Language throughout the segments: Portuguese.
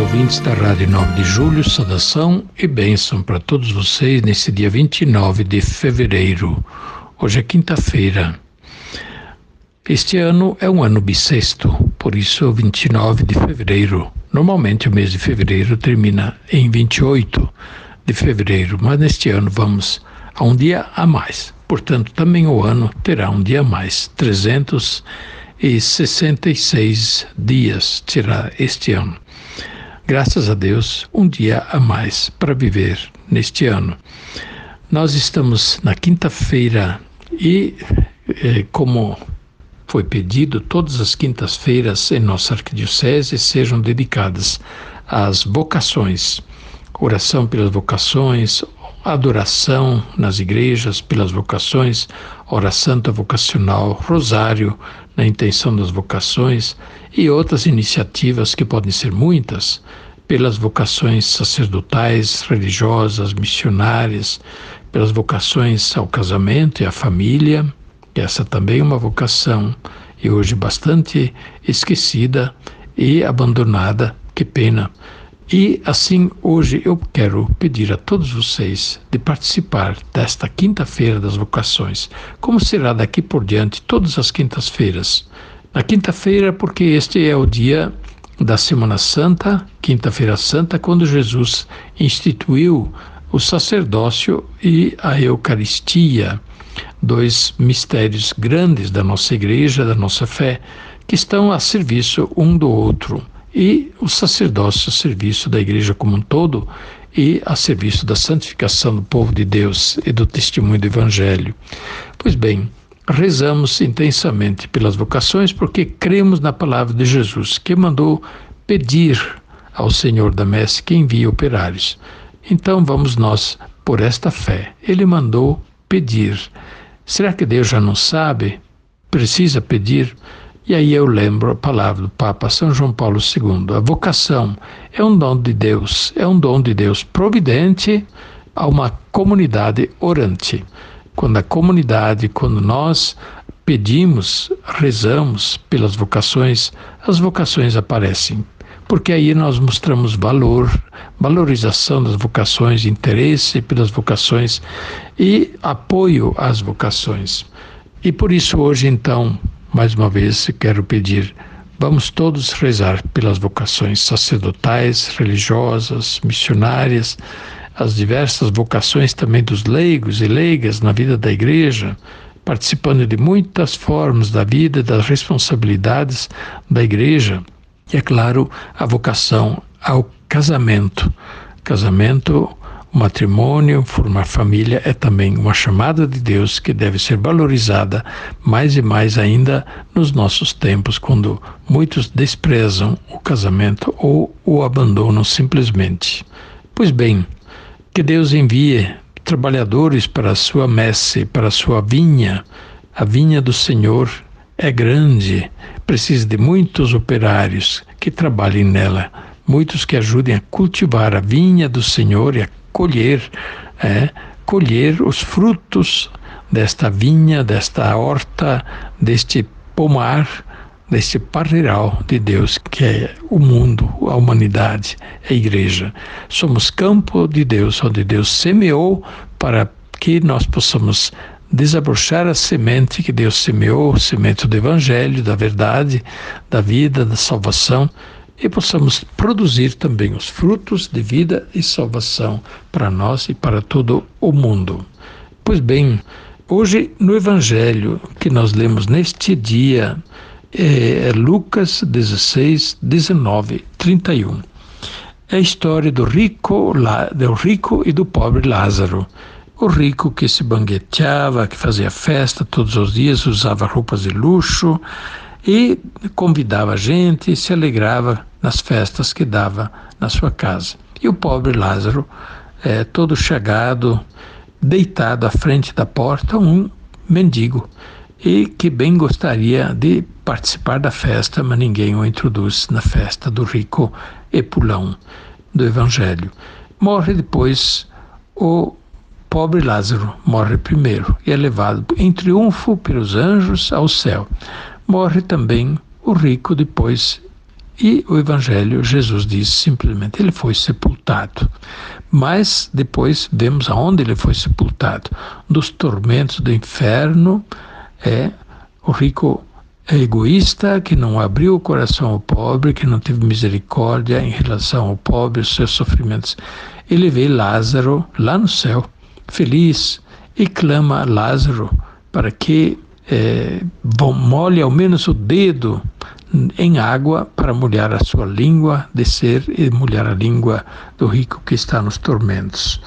ouvintes da Rádio 9 de Julho, saudação e bênção para todos vocês nesse dia 29 de fevereiro. Hoje é quinta-feira. Este ano é um ano bissexto, por isso é 29 de fevereiro. Normalmente o mês de fevereiro termina em 28 de fevereiro, mas neste ano vamos a um dia a mais. Portanto, também o ano terá um dia a mais. 366 dias terá este ano. Graças a Deus, um dia a mais para viver neste ano. Nós estamos na quinta-feira e, eh, como foi pedido todas as quintas-feiras em nossa arquidiocese sejam dedicadas às vocações, oração pelas vocações, adoração nas igrejas pelas vocações, hora santa vocacional, rosário na intenção das vocações e outras iniciativas que podem ser muitas pelas vocações sacerdotais, religiosas, missionárias, pelas vocações ao casamento e à família, essa também é uma vocação e hoje bastante esquecida e abandonada, que pena. E assim, hoje eu quero pedir a todos vocês de participar desta quinta-feira das vocações, como será daqui por diante todas as quintas-feiras. Na quinta-feira, porque este é o dia da Semana Santa, Quinta-feira Santa, quando Jesus instituiu o sacerdócio e a Eucaristia dois mistérios grandes da nossa igreja, da nossa fé, que estão a serviço um do outro. E o sacerdócio a serviço da igreja como um todo e a serviço da santificação do povo de Deus e do testemunho do Evangelho. Pois bem, rezamos intensamente pelas vocações porque cremos na palavra de Jesus, que mandou pedir ao Senhor da Messe que envie operários. Então vamos nós por esta fé. Ele mandou pedir. Será que Deus já não sabe? Precisa pedir? E aí eu lembro a palavra do Papa São João Paulo II. A vocação é um dom de Deus, é um dom de Deus providente a uma comunidade orante. Quando a comunidade, quando nós pedimos, rezamos pelas vocações, as vocações aparecem porque aí nós mostramos valor, valorização das vocações, interesse pelas vocações e apoio às vocações. E por isso hoje então, mais uma vez, quero pedir Vamos todos rezar pelas vocações sacerdotais, religiosas, missionárias, as diversas vocações também dos leigos e leigas na vida da igreja, participando de muitas formas da vida das responsabilidades da igreja e, é claro, a vocação ao casamento. Casamento, o matrimônio, formar família é também uma chamada de Deus que deve ser valorizada mais e mais ainda nos nossos tempos, quando muitos desprezam o casamento ou o abandonam simplesmente. Pois bem, que Deus envie trabalhadores para a sua messe, para a sua vinha, a vinha do Senhor é grande, precisa de muitos operários que trabalhem nela, muitos que ajudem a cultivar a vinha do Senhor e a colher, é, colher os frutos desta vinha, desta horta, deste pomar, deste parreiral de Deus, que é o mundo, a humanidade, a igreja. Somos campo de Deus, onde Deus semeou para que nós possamos desabrochar a semente que Deus semeou, semente do Evangelho, da verdade, da vida, da salvação, e possamos produzir também os frutos de vida e salvação para nós e para todo o mundo. Pois bem, hoje no Evangelho que nós lemos neste dia é Lucas 16, 19, 31. É a história do rico, do rico e do pobre Lázaro o rico que se banqueteava, que fazia festa todos os dias, usava roupas de luxo e convidava a gente se alegrava nas festas que dava na sua casa. E o pobre Lázaro, é, todo chegado, deitado à frente da porta, um mendigo, e que bem gostaria de participar da festa, mas ninguém o introduz na festa do rico Epulão do Evangelho. Morre depois o pobre Lázaro, morre primeiro e é levado em triunfo pelos anjos ao céu. Morre também o rico depois e o Evangelho, Jesus diz simplesmente, ele foi sepultado. Mas depois vemos aonde ele foi sepultado. Dos tormentos do inferno, é o rico é egoísta, que não abriu o coração ao pobre, que não teve misericórdia em relação ao pobre, os seus sofrimentos. Ele vê Lázaro lá no céu, feliz, e clama a Lázaro para que é, ao menos o dedo em água para molhar a sua língua, descer e molhar a língua do rico que está nos tormentos.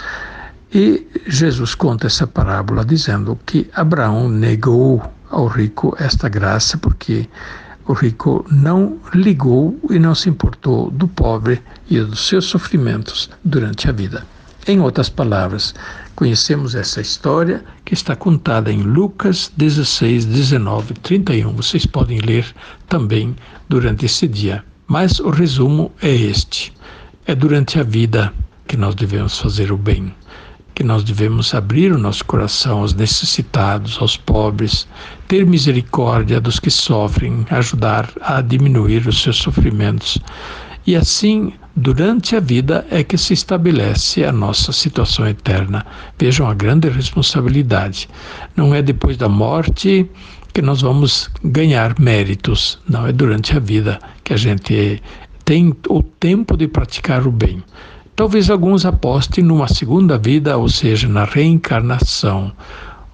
E Jesus conta essa parábola dizendo que Abraão negou ao rico esta graça porque o rico não ligou e não se importou do pobre e dos seus sofrimentos durante a vida. Em outras palavras, conhecemos essa história que está contada em Lucas 16, 19, 31. Vocês podem ler também durante esse dia. Mas o resumo é este: é durante a vida que nós devemos fazer o bem que nós devemos abrir o nosso coração aos necessitados, aos pobres, ter misericórdia dos que sofrem, ajudar a diminuir os seus sofrimentos. E assim, durante a vida é que se estabelece a nossa situação eterna. Vejam a grande responsabilidade. Não é depois da morte que nós vamos ganhar méritos, não é durante a vida que a gente tem o tempo de praticar o bem. Talvez alguns apostem numa segunda vida, ou seja, na reencarnação.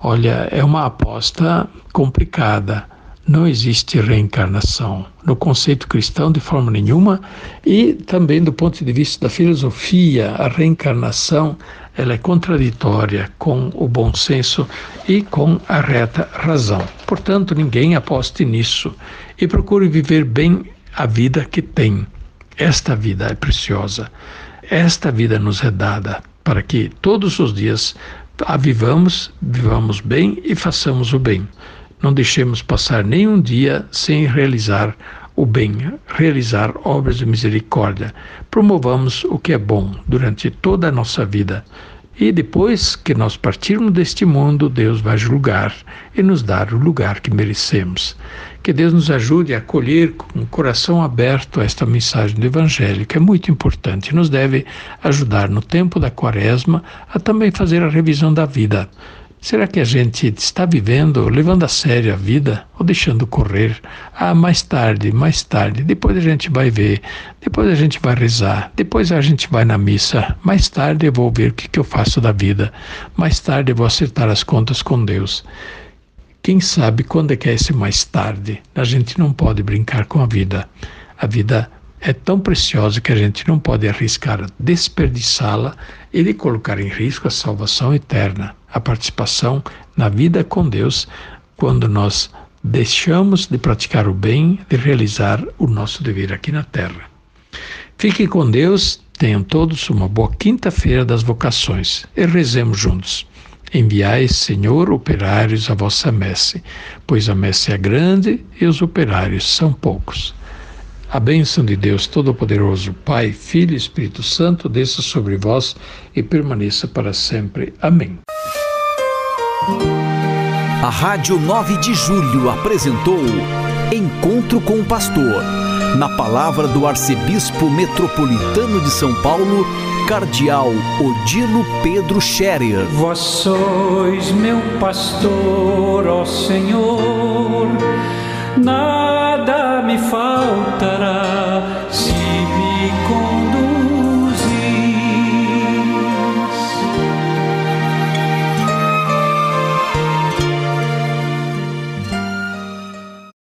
Olha, é uma aposta complicada. Não existe reencarnação no conceito cristão de forma nenhuma e também do ponto de vista da filosofia, a reencarnação ela é contraditória com o bom senso e com a reta razão. Portanto, ninguém aposte nisso e procure viver bem a vida que tem. Esta vida é preciosa. Esta vida nos é dada para que todos os dias a vivamos, vivamos bem e façamos o bem. Não deixemos passar nenhum dia sem realizar o bem, realizar obras de misericórdia. Promovamos o que é bom durante toda a nossa vida. E depois que nós partirmos deste mundo, Deus vai julgar e nos dar o lugar que merecemos. Que Deus nos ajude a acolher com o coração aberto esta mensagem do Evangelho, que é muito importante, nos deve ajudar no tempo da quaresma a também fazer a revisão da vida. Será que a gente está vivendo, levando a sério a vida ou deixando correr? Ah, mais tarde, mais tarde, depois a gente vai ver, depois a gente vai rezar, depois a gente vai na missa, mais tarde eu vou ver o que, que eu faço da vida, mais tarde eu vou acertar as contas com Deus. Quem sabe quando é que é esse mais tarde? A gente não pode brincar com a vida. A vida é tão preciosa que a gente não pode arriscar desperdiçá-la e de colocar em risco a salvação eterna, a participação na vida com Deus, quando nós deixamos de praticar o bem, de realizar o nosso dever aqui na terra. Fiquem com Deus, tenham todos uma boa quinta-feira das vocações e rezemos juntos. Enviai, Senhor, operários à vossa messe, pois a messe é grande e os operários são poucos. A bênção de Deus Todo-Poderoso, Pai, Filho e Espírito Santo, desça sobre vós e permaneça para sempre. Amém. A Rádio 9 de Julho apresentou Encontro com o Pastor, na palavra do Arcebispo Metropolitano de São Paulo, Cardeal Odilo Pedro Scherer. Vós sois meu pastor, ó Senhor, nada me faltará